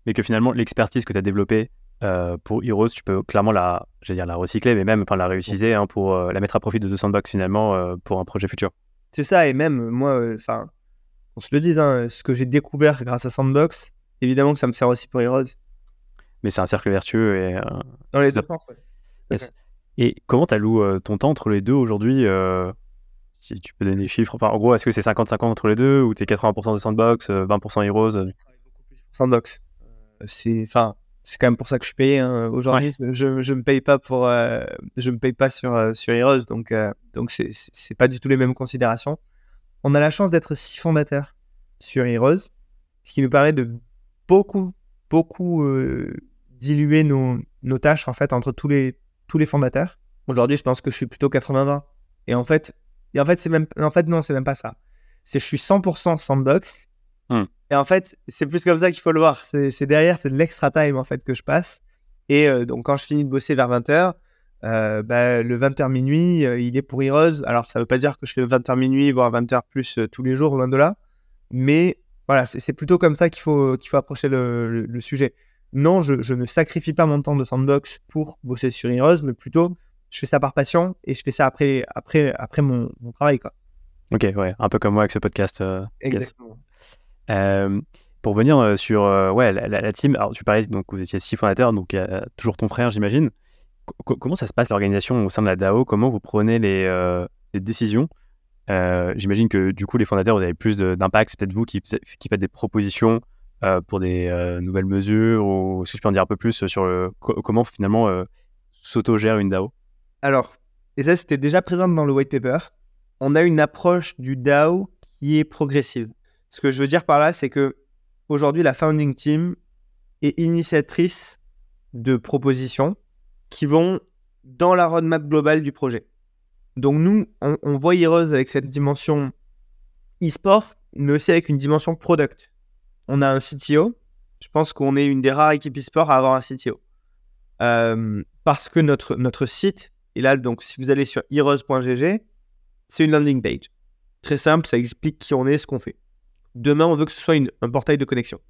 Mais que finalement, l'expertise que tu as développée euh, pour Heroes, tu peux clairement la, dire la recycler, mais même enfin, la réutiliser hein, pour euh, la mettre à profit de The Sandbox finalement euh, pour un projet futur. C'est ça, et même moi, enfin, on se le dise, hein, ce que j'ai découvert grâce à Sandbox, évidemment que ça me sert aussi pour Heroes. Mais c'est un cercle vertueux et Dans les deux sens, ouais. Yes. Et comment tu alloues ton temps entre les deux aujourd'hui Si tu peux donner des chiffres? Enfin, en gros, est-ce que c'est 50-50 entre les deux ou tu es 80% de sandbox, 20% heroes? Je travaille beaucoup plus pour sandbox. c'est, enfin, quand même pour ça que je suis payé hein. aujourd'hui. Je, je me paye pas pour, je me paye pas sur sur Heroes, donc donc c'est c'est pas du tout les mêmes considérations. On a la chance d'être six fondateurs sur Heroes, ce qui nous permet de beaucoup beaucoup diluer nos, nos tâches en fait entre tous les tous les fondateurs. Aujourd'hui, je pense que je suis plutôt 80-20. Et en fait, et en fait, c'est même, en fait, non, c'est même pas ça. C'est je suis 100% sandbox. Hmm. Et en fait, c'est plus comme ça qu'il faut le voir. C'est derrière, c'est de l'extra time en fait que je passe. Et euh, donc, quand je finis de bosser vers 20h, euh, bah, le 20h minuit, euh, il est pour Heroes. Alors, ça veut pas dire que je fais 20h minuit, voire 20h plus tous les jours, loin de là. Mais voilà, c'est plutôt comme ça qu'il faut, qu'il faut approcher le, le sujet non, je, ne sacrifie pas mon temps de sandbox pour bosser sur Heroes, mais plutôt je fais ça par passion et je fais ça après, après, après mon, travail. Quoi. Ok, ouais, un peu comme moi avec ce podcast. Euh, Exactement. Euh, pour venir euh, sur ouais, la, team, alors tu parlais, donc vous étiez six fondateurs, donc toujours ton frère, j'imagine. comment ça se passe l'organisation au sein de la DAO Comment vous prenez les, les décisions? J'imagine que du coup, les fondateurs, vous avez plus d'impact. C'est peut-être vous qui, qui faites des propositions pour des euh, nouvelles mesures ou si je peux en dire un peu plus sur comment finalement euh, s'autogère une DAO? Alors, et ça c'était déjà présent dans le white paper, on a une approche du DAO qui est progressive. Ce que je veux dire par là, c'est que aujourd'hui la founding team est initiatrice de propositions qui vont dans la roadmap globale du projet. Donc nous, on, on voit Heroes avec cette dimension e-sport, mais aussi avec une dimension product on a un CTO. Je pense qu'on est une des rares équipes e-sport à avoir un CTO. Euh, parce que notre, site, et là, donc, si vous allez sur heroes.gg, c'est une landing page. Très simple, ça explique qui on est, ce qu'on fait. Demain, on veut que ce soit un portail de connexion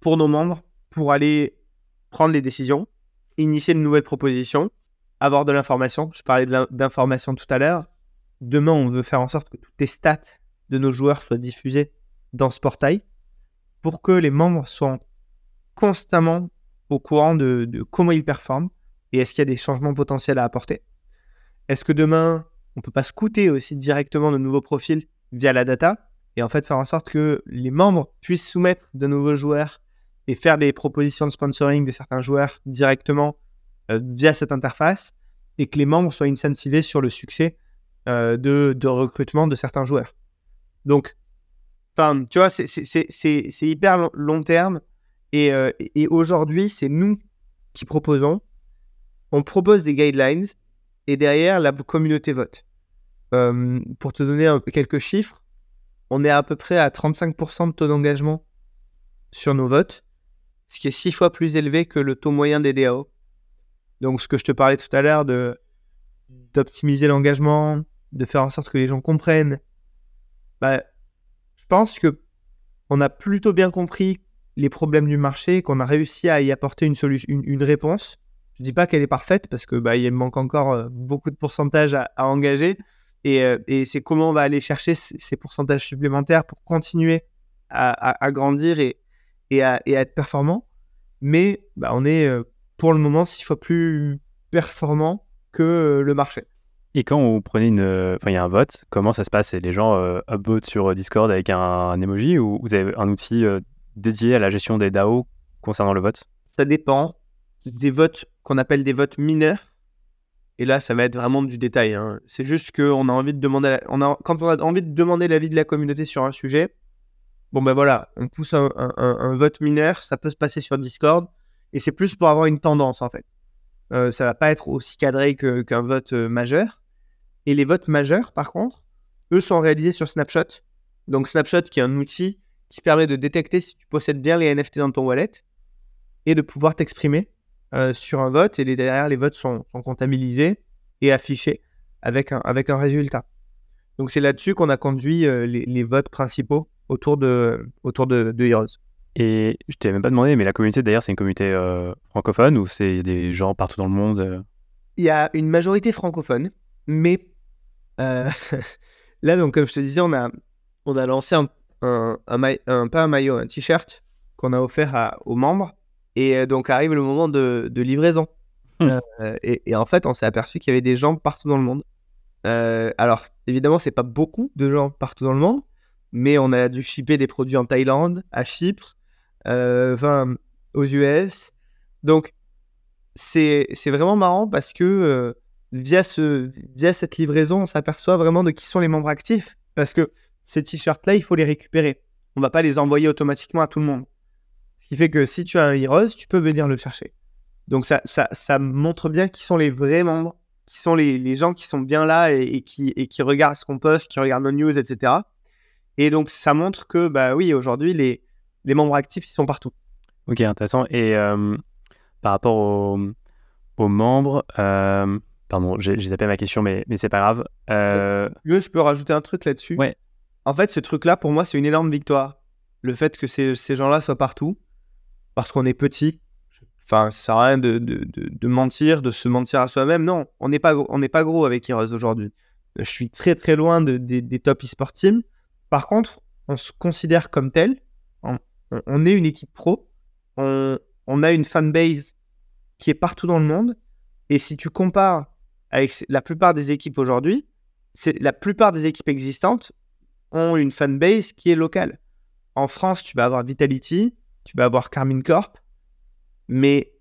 pour nos membres, pour aller prendre les décisions, initier de nouvelles propositions, avoir de l'information. Je parlais d'information tout à l'heure. Demain, on veut faire en sorte que toutes les stats de nos joueurs soient diffusées dans ce portail pour que les membres soient constamment au courant de, comment ils performent et est-ce qu'il y a des changements potentiels à apporter. Est-ce que demain, on peut pas scouter aussi directement de nouveaux profils via la data et en fait faire en sorte que les membres puissent soumettre de nouveaux joueurs et faire des propositions de sponsoring de certains joueurs directement euh, via cette interface et que les membres soient incentivés sur le succès euh, de, de recrutement de certains joueurs. Donc, Enfin, tu vois, c'est hyper long terme. Euh, et, aujourd'hui, c'est nous qui proposons. On propose des guidelines et derrière, la communauté vote. Euh, pour te donner quelques chiffres, on est à peu près à 35% de taux d'engagement sur nos votes, ce qui est six fois plus élevé que le taux moyen des DAO. Donc, ce que je te parlais tout à l'heure de d'optimiser l'engagement, de faire en sorte que les gens comprennent, bah, je pense que on a plutôt bien compris les problèmes du marché, qu'on a réussi à y apporter une, réponse. Je ne dis pas qu'elle est parfaite parce que bah, il manque encore euh, beaucoup de pourcentages à, engager. Euh, et, c'est comment on va aller chercher ces pourcentages supplémentaires pour continuer à, grandir et, et, à, être performant. Mais bah, on est euh, pour le moment six fois plus performant que le marché. Et quand vous prenez une, euh, enfin il y a un vote, comment ça se passe? Les gens euh, upvotent sur euh, Discord avec un, emoji ou vous avez un outil dédié à la gestion des DAO concernant le vote? Ça dépend des votes qu'on appelle des votes mineurs. Et là, ça va être vraiment du détail. Hein. C'est juste qu'on a envie de demander, quand on a envie de demander l'avis de la communauté sur un sujet, bon ben voilà, on pousse un, vote mineur, ça peut se passer sur Discord, et c'est plus pour avoir une tendance en fait. Euh, ça va pas être aussi cadré qu'un vote euh, majeur. Et les votes majeurs, par contre, eux sont réalisés sur Snapshot. Donc Snapshot qui est un outil qui permet de détecter si tu possèdes bien les NFT dans ton wallet et de pouvoir t'exprimer euh, sur un vote. Et derrière, les votes sont, comptabilisés et affichés avec un, avec un résultat. Donc c'est là-dessus qu'on a conduit les, votes principaux autour de, autour de Heroes. Et je t'ai même pas demandé, mais la communauté d'ailleurs, c'est une communauté euh, francophone ou c'est des gens partout dans le monde euh? Il y a une majorité francophone, mais euh, là, donc, comme je te disais, on a, on a lancé un, un, un, pas un maillot, un t-shirt qu'on a offert aux membres. Et donc arrive le moment de, de livraison. Hmm. et, en fait, on s'est aperçu qu'il y avait des gens partout dans le monde. alors, évidemment, c'est pas beaucoup de gens partout dans le monde, mais on a dû shipper des produits en Thaïlande, à Chypre, enfin, aux US. Donc, c'est vraiment marrant parce que via, ce, via cette livraison, on s'aperçoit vraiment de qui sont les membres actifs. Parce que ces t-shirts-là, il faut les récupérer. On va pas les envoyer automatiquement à tout le monde. Ce qui fait que si tu as un Heroes, tu peux venir le chercher. Donc ça, ça, ça montre bien qui sont les vrais membres, qui sont les, les gens qui sont bien là et, qui, et qui regardent ce qu'on poste, qui regardent nos news, etc. Et donc ça montre que, bah oui, aujourd'hui, les, les membres actifs, ils sont partout. Ok, intéressant. Et euh, par rapport aux, aux membres, euh, Pardon, j'ai zappé ma question, mais, mais c'est pas grave. Euh... Je peux rajouter un truc là-dessus? Ouais. En fait, ce truc-là, pour moi, c'est une énorme victoire. Le fait que ces, ces gens-là soient partout, parce qu'on est petit. Enfin, ça sert à rien de, de, de, mentir, de se mentir à soi-même. Non, on n'est pas, on pas gros avec Heroes aujourd'hui. Je suis très très loin des top e-sport teams. Par contre, on se considère comme tel. On, on est une équipe pro. On, on a une fanbase qui est partout dans le monde. Et si tu compares avec la plupart des équipes aujourd'hui, c'est la plupart des équipes existantes ont une fanbase qui est locale. En France, tu vas avoir Vitality, tu vas avoir Carmine Corp, mais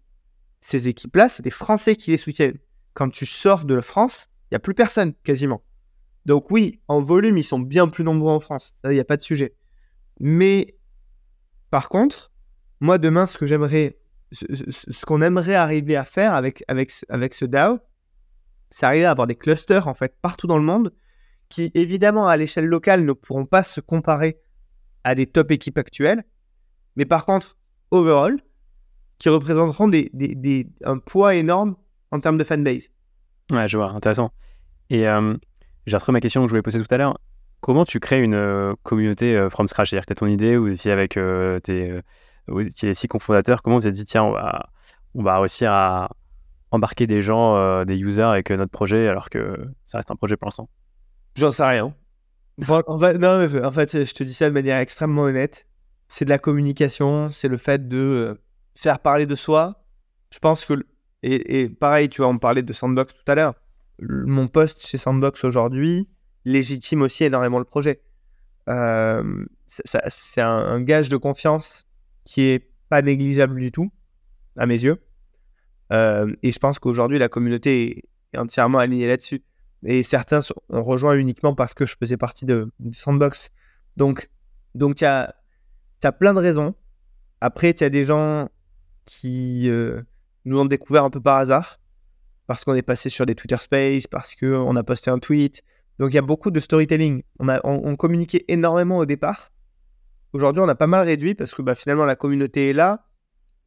ces équipes-là, c'est des Français qui les soutiennent. Quand tu sors de la France, il n'y a plus personne quasiment. Donc oui, en volume, ils sont bien plus nombreux en France, il n'y a pas de sujet. Mais par contre, moi demain, ce que j'aimerais, ce, qu'on aimerait arriver à faire avec, avec, avec ce DAO, c'est arriver à avoir des clusters en fait partout dans le monde qui évidemment à l'échelle locale ne pourront pas se comparer à des top équipes actuelles, mais par contre overall qui représenteront un poids énorme en termes de fanbase. Ouais, je vois, intéressant. Et euh, j'ai retrouvé ma question que je voulais poser tout à l'heure. Comment tu crées une euh, communauté euh, from scratch? C'est-à-dire que tu as ton idée ou si avec tes, tes, six cofondateurs, comment vous avez dit tiens, on va, on va réussir à, embarquer des gens, euh, des users avec notre projet alors que ça reste un projet pour l'instant J'en sais rien. en, fait, non, mais en fait, je te dis ça de manière extrêmement honnête. C'est de la communication, c'est le fait de euh, faire parler de soi. Je pense que, et, pareil, tu vois, on parlait de Sandbox tout à l'heure. Mon poste chez Sandbox aujourd'hui légitime aussi énormément le projet. Euh, c'est un, un, gage de confiance qui est pas négligeable du tout, à mes yeux. Euh, et je pense qu'aujourd'hui, la communauté est, entièrement alignée là-dessus. Et certains ont rejoint uniquement parce que je faisais partie de, Sandbox. Donc, donc tu as, as, plein de raisons. Après, tu as des gens qui euh, nous ont découvert un peu par hasard, parce qu'on est passé sur des Twitter Space, parce qu'on a posté un tweet. Donc, il y a beaucoup de storytelling. On, a, on, communiquait énormément au départ. Aujourd'hui, on a pas mal réduit parce que bah, finalement, la communauté est là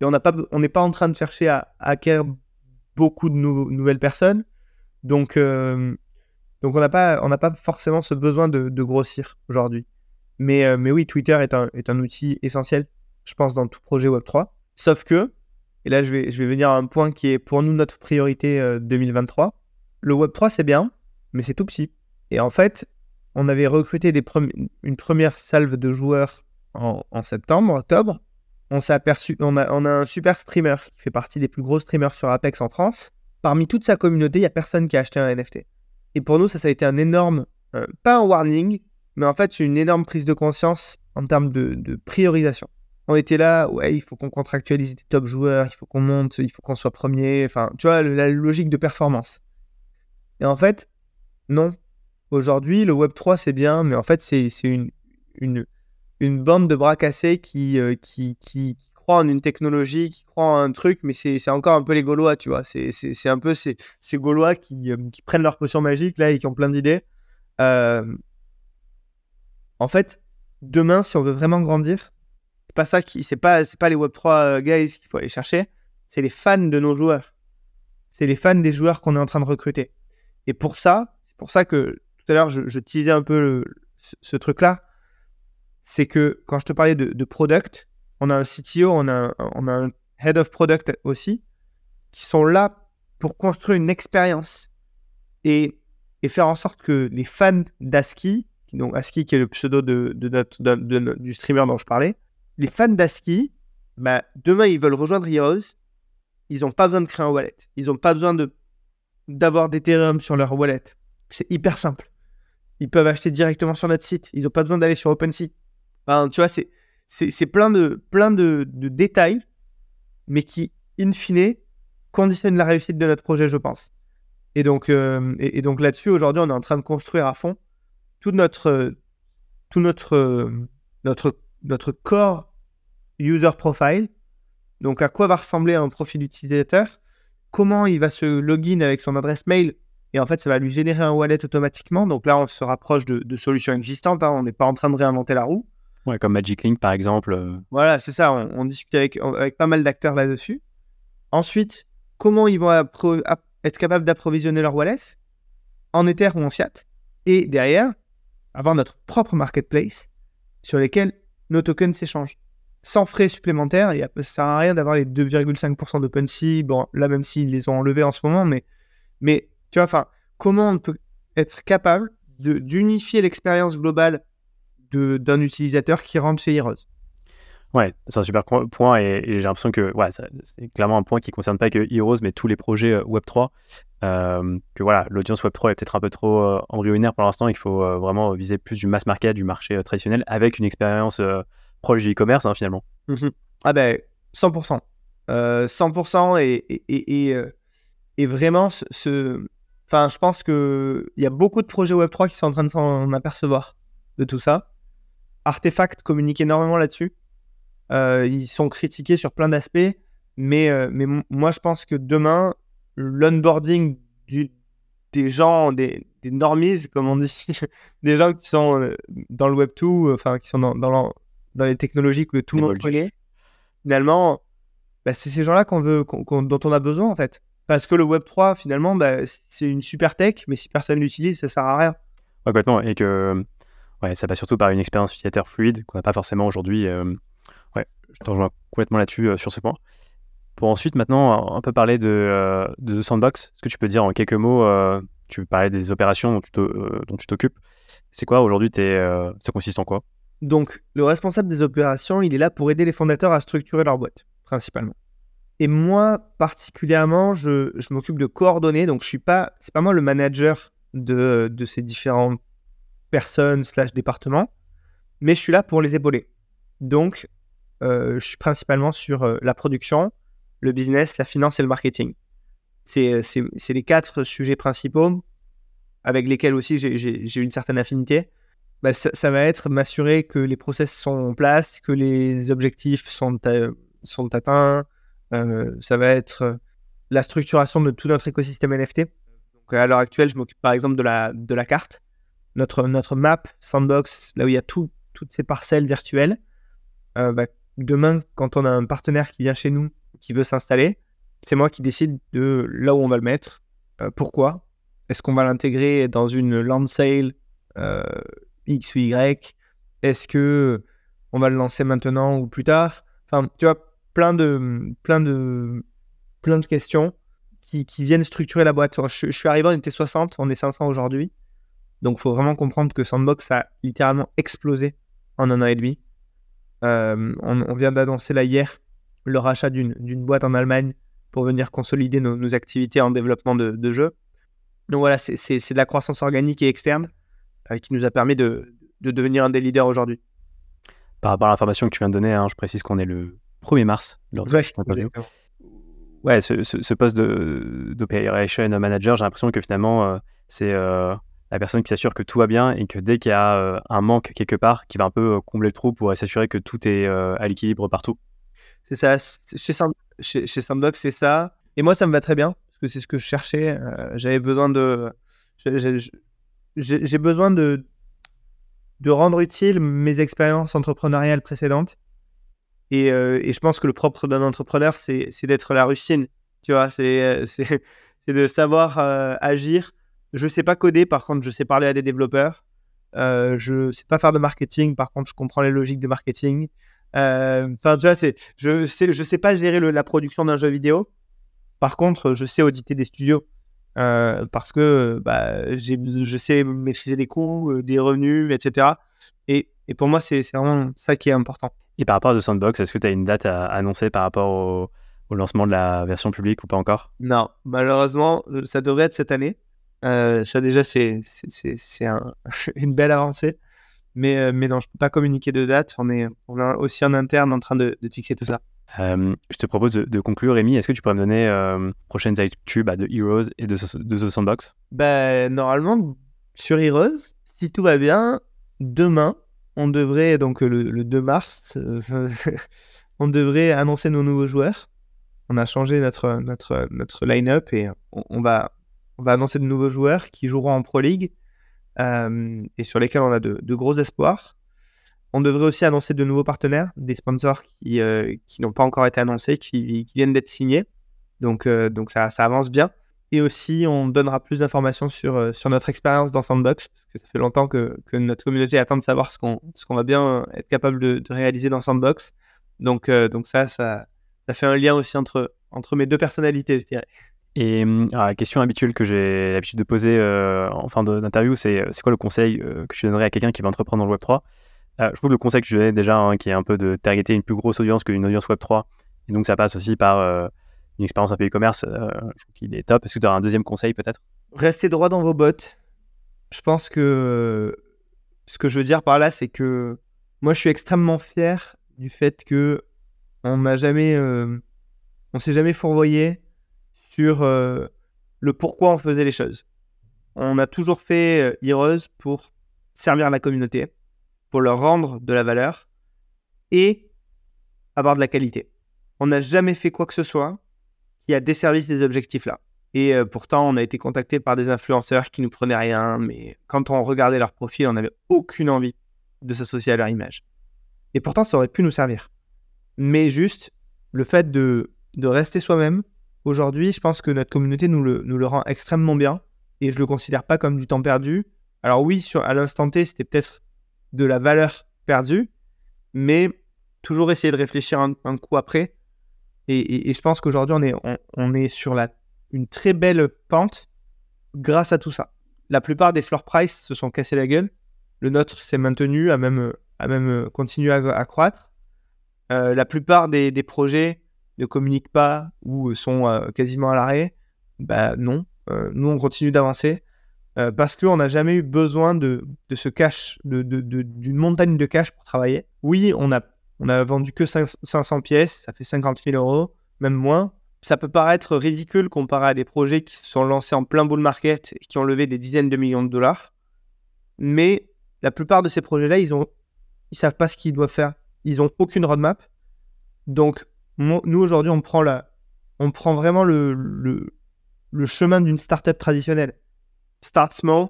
et on n'est pas, en train de chercher à, acquérir beaucoup de nouvelles personnes. Donc, euh, on n'a pas, forcément ce besoin de, grossir aujourd'hui. Mais, euh, oui, Twitter est un, outil essentiel, je pense, dans tout projet Web3. Sauf que, et là je vais, venir à un point qui est pour nous notre priorité 2023, euh, le Web3 c'est bien, mais c'est tout petit. Et en fait, on avait recruté une première salve de joueurs en septembre, octobre, on s'est aperçu, on a, un super streamer qui fait partie des plus gros streamers sur Apex en France. Parmi toute sa communauté, il n'y a personne qui a acheté un NFT. Et pour nous, ça, ça a été un énorme, euh, pas un warning, mais en fait, une énorme prise de conscience en termes de, priorisation. On était là, ouais, il faut qu'on contractualise des top joueurs, il faut qu'on monte, il faut qu'on soit premier, enfin, tu vois, la logique de performance. Et en fait, non. Aujourd'hui, le Web3, c'est bien, mais en fait, c'est une, une bande de bras cassés qui, euh, qui, qui, croient en une technologie, qui croient en un truc, mais c'est encore un peu les Gaulois, tu vois. C'est un peu ces, ces Gaulois qui, euh, qui, prennent leur potion magique là et qui ont plein d'idées. Euh, en fait, demain, si on veut vraiment grandir, c'est pas ça qui, c'est pas, pas les Web3 guys qu'il faut aller chercher, c'est les fans de nos joueurs. C'est les fans des joueurs qu'on est en train de recruter. Et pour ça, c'est pour ça que tout à l'heure, je, je teasais un peu ce truc-là c'est que quand je te parlais de, product, on a un CTO, on a, un head of product aussi, qui sont là pour construire une expérience et, faire en sorte que les fans d'ASCII, donc ASCII qui est le pseudo de, du streamer dont je parlais, les fans d'ASCII, bah, demain ils veulent rejoindre Heroes, ils n'ont pas besoin de créer un wallet. Ils n'ont pas besoin d'avoir d'Ethereum sur leur wallet. C'est hyper simple. Ils peuvent acheter directement sur notre site. Ils n'ont pas besoin d'aller sur OpenSea. Tu vois, c'est, plein, de, plein de, détails, mais qui, in fine, conditionnent la réussite de notre projet, je pense. Et donc, euh, et, donc là-dessus, aujourd'hui, on est en train de construire à fond tout notre, tout notre, notre, notre core user profile. Donc, à quoi va ressembler un profil utilisateur? Comment il va se login avec son adresse mail? Et en fait, ça va lui générer un wallet automatiquement. Donc là, on se rapproche de, solutions existantes. Hein. On n'est pas en train de réinventer la roue. Ouais, comme Magic Link, par exemple. Euh. Voilà, c'est ça. On, discute avec, avec pas mal d'acteurs là-dessus. Ensuite, comment ils vont être capables d'approvisionner leur wallet en Ether ou en Fiat? Et derrière, avoir notre propre marketplace sur lesquels nos tokens s'échangent sans frais supplémentaires. Et ça sert à rien d'avoir les 2,5% d'OpenSea. Bon, là, même s'ils les ont enlevés en ce moment, mais, mais tu vois, comment on peut être capable d'unifier l'expérience globale d'un utilisateur qui rentre chez Heroes Ouais, c'est un super point et, j'ai l'impression que ouais, c'est clairement un point qui ne concerne pas que Heroes, mais tous les projets euh, Web3. Euh, que voilà, l'audience Web3 est peut-être un peu trop euh, embryonnaire pour l'instant. Il faut vraiment viser plus du mass market, du marché traditionnel, avec une expérience proche du e-commerce hein, finalement. Mhm. Ah ben 100%. 100% et, et, euh, et, vraiment, ce, enfin, je pense qu'il y a beaucoup de projets Web3 qui sont en train de s'en apercevoir de tout ça. Artefact communique énormément là-dessus. Euh, ils sont critiqués sur plein d'aspects, mais, euh, mais moi je pense que demain, l'onboarding des gens, des, des normies, comme on dit, des gens qui sont dans le Web2, enfin qui sont dans, dans, dans les technologies que tout le monde connaît, finalement, bah, c'est ces gens-là qu'on veut, dont on a besoin en fait. Parce que le Web 3, finalement, bah, c'est une super tech, mais si personne l'utilise, ça sert à rien. Ouais, complètement. Et que ouais, ça passe surtout par une expérience utilisateur fluide qu'on n'a pas forcément aujourd'hui. Euh, ouais, je te rejoins complètement là-dessus euh, sur ce point. Pour ensuite, maintenant, un peu parler de, euh, de The Sandbox. Est-ce que tu peux dire en quelques mots, tu parlais des opérations dont tu t'occupes. C'est quoi aujourd'hui Ça consiste en quoi? Donc, le responsable des opérations, il est là pour aider les fondateurs à structurer leur boîte, principalement. Et moi, particulièrement, je, m'occupe de coordonner. Donc, je suis pas, c'est pas moi le manager de, ces différentes personnes slash départements, mais je suis là pour les épauler. Donc, euh, je suis principalement sur euh, la production, le business, la finance et le marketing. C'est les quatre sujets principaux avec lesquels aussi j'ai une certaine affinité. Bah, ça, va être m'assurer que les process sont en place, que les objectifs sont, sont atteints. Euh, ça va être euh, la structuration de tout notre écosystème NFT. Donc, à l'heure actuelle, je m'occupe par exemple de la, de la carte, notre, notre map, sandbox, là où il y a tout, toutes ces parcelles virtuelles. Euh, bah, demain, quand on a un partenaire qui vient chez nous, qui veut s'installer, c'est moi qui décide de là où on va le mettre. pourquoi Est-ce qu'on va l'intégrer dans une land sale X ou Y Est-ce que on va le lancer maintenant ou plus tard? Enfin, tu vois, plein de, plein de, plein de questions qui, viennent structurer la boîte. Je, suis arrivé, on était 60, on est 500 aujourd'hui. Donc, il faut vraiment comprendre que Sandbox a littéralement explosé en un an et demi. Euh, on, vient d'annoncer là hier le rachat d'une boîte en Allemagne pour venir consolider nos, activités en développement de, de jeux. Donc voilà, c'est de la croissance organique et externe. Euh, qui nous a permis de, de devenir un des leaders aujourd'hui. Par rapport à l'information que tu viens de donner, hein, je précise qu'on est le 1er mars lors de cette interview. Ouais, ce, ce, poste d'Operation Manager, j'ai l'impression que finalement, euh, c'est la personne qui s'assure que tout va bien et que dès qu'il y a un manque quelque part, qui va un peu combler le trou pour s'assurer que tout est à l'équilibre partout. C'est ça. Chez, Sandbox, c'est ça. Et moi, ça me va très bien, parce que c'est ce que je cherchais. J'avais besoin de j'ai besoin de, de rendre utile mes expériences entrepreneuriales précédentes. Et, euh, je pense que le propre d'un entrepreneur, c'est d'être la rustine. Tu vois, c'est euh, de savoir euh, agir. Je sais pas coder, par contre, je sais parler à des développeurs. Euh, je sais pas faire de marketing, par contre, je comprends les logiques de marketing. Enfin, tu vois, je sais, je sais pas gérer la production d'un jeu vidéo. Par contre, je sais auditer des studios. Euh, parce que bah, je sais maîtriser des coûts, euh, des revenus, etc. Et, et pour moi, c'est vraiment ça qui est important. Et par rapport à The Sandbox, est-ce que tu as une date à annoncer par rapport au, au lancement de la version publique ou pas encore? Non, malheureusement, ça devrait être cette année. Ça déjà, c'est une belle avancée. Mais, mais non, je ne peux pas communiquer de date. On est, on est aussi en interne en train de, de fixer tout ça. je te propose de, conclure, Rémi. Est-ce que tu pourrais me donner euh, prochaines actus bah, de Heroes et de, de The Sandbox ben, Normalement, sur Heroes, si tout va bien, demain, on devrait, donc le, 2 mars, on devrait annoncer nos nouveaux joueurs. On a changé notre, notre, notre line-up et on, va, on va annoncer de nouveaux joueurs qui joueront en Pro League euh, et sur lesquels on a de, gros espoirs. On devrait aussi annoncer de nouveaux partenaires, des sponsors qui, euh, n'ont pas encore été annoncés, qui, viennent d'être signés. Donc, euh, ça, avance bien. Et aussi, on donnera plus d'informations sur, notre expérience dans Sandbox, parce que ça fait longtemps que, notre communauté attend de savoir ce qu'on va bien être capable de, réaliser dans Sandbox. Donc, ça, ça fait un lien aussi entre, entre mes deux personnalités, je dirais. Et hum, la question habituelle que j'ai l'habitude de poser euh, en fin d'interview, c'est c'est quoi le conseil euh, que tu donnerais à quelqu'un qui va entreprendre dans le Web3 euh, Je trouve que le conseil que je donnais déjà, hein, qui est un peu de targeter une plus grosse audience qu'une audience Web3, et donc ça passe aussi par une expérience un peu e-commerce, je trouve qu'il est top. Est-ce que tu as un deuxième conseil peut-être? Restez droit dans vos bottes. Je pense que ce que je veux dire par là, c'est que moi, je suis extrêmement fier du fait que on n'a jamais, on s'est jamais fourvoyé sur euh, le pourquoi on faisait les choses. On a toujours fait euh, Heroes pour servir la communauté, pour leur rendre de la valeur et avoir de la qualité. On n'a jamais fait quoi que ce soit qui a desservi ces objectifs-là. Et euh, pourtant, on a été contacté par des influenceurs qui nous prenaient rien, mais quand on regardait leur profil, on n'avait aucune envie de s'associer à leur image. Et pourtant, ça aurait pu nous servir. Mais juste, le fait de, de rester soi-même, Aujourd'hui, je pense que notre communauté nous le, nous le rend extrêmement bien et je le considère pas comme du temps perdu. Alors oui, sur, à l'instant T, c'était peut-être de la valeur perdue, mais toujours essayer de réfléchir un, coup après. Et, je pense qu'aujourd'hui, on est, on, est sur la, une très belle pente grâce à tout ça. La plupart des floor price se sont cassés la gueule. Le nôtre s'est maintenu, a même, a même continué à, croître. Euh, la plupart des, des projets ne communiquent pas ou sont euh, quasiment à l'arrêt, bah non. Euh, nous, on continue d'avancer euh, parce qu'on n'a jamais eu besoin de, ce cash, d'une de, montagne de cash pour travailler. Oui, on a, on a vendu que 500 pièces, ça fait 50 000 euros, même moins. Ça peut paraître ridicule comparé à des projets qui se sont lancés en plein bull market et qui ont levé des dizaines de millions de dollars. Mais la plupart de ces projets-là, ils ont, ils savent pas ce qu'ils doivent faire. Ils n'ont aucune roadmap. Donc, nous aujourd'hui, on prend la, on prend vraiment le, le, chemin d'une startup traditionnelle. Start small,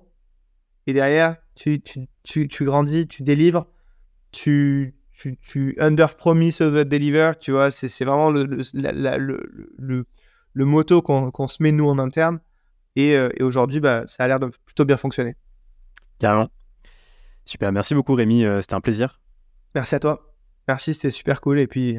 et derrière, tu, tu, tu, grandis, tu délivres, tu, tu, tu under promise over deliver, tu vois, c'est vraiment le, le, le, moto qu'on se met nous en interne. Et, euh, et aujourd'hui, bah, ça a l'air de plutôt bien fonctionner. Carrément. Super, merci beaucoup Rémi, euh, c'était un plaisir. Merci à toi. Merci, c'était super cool. Et puis,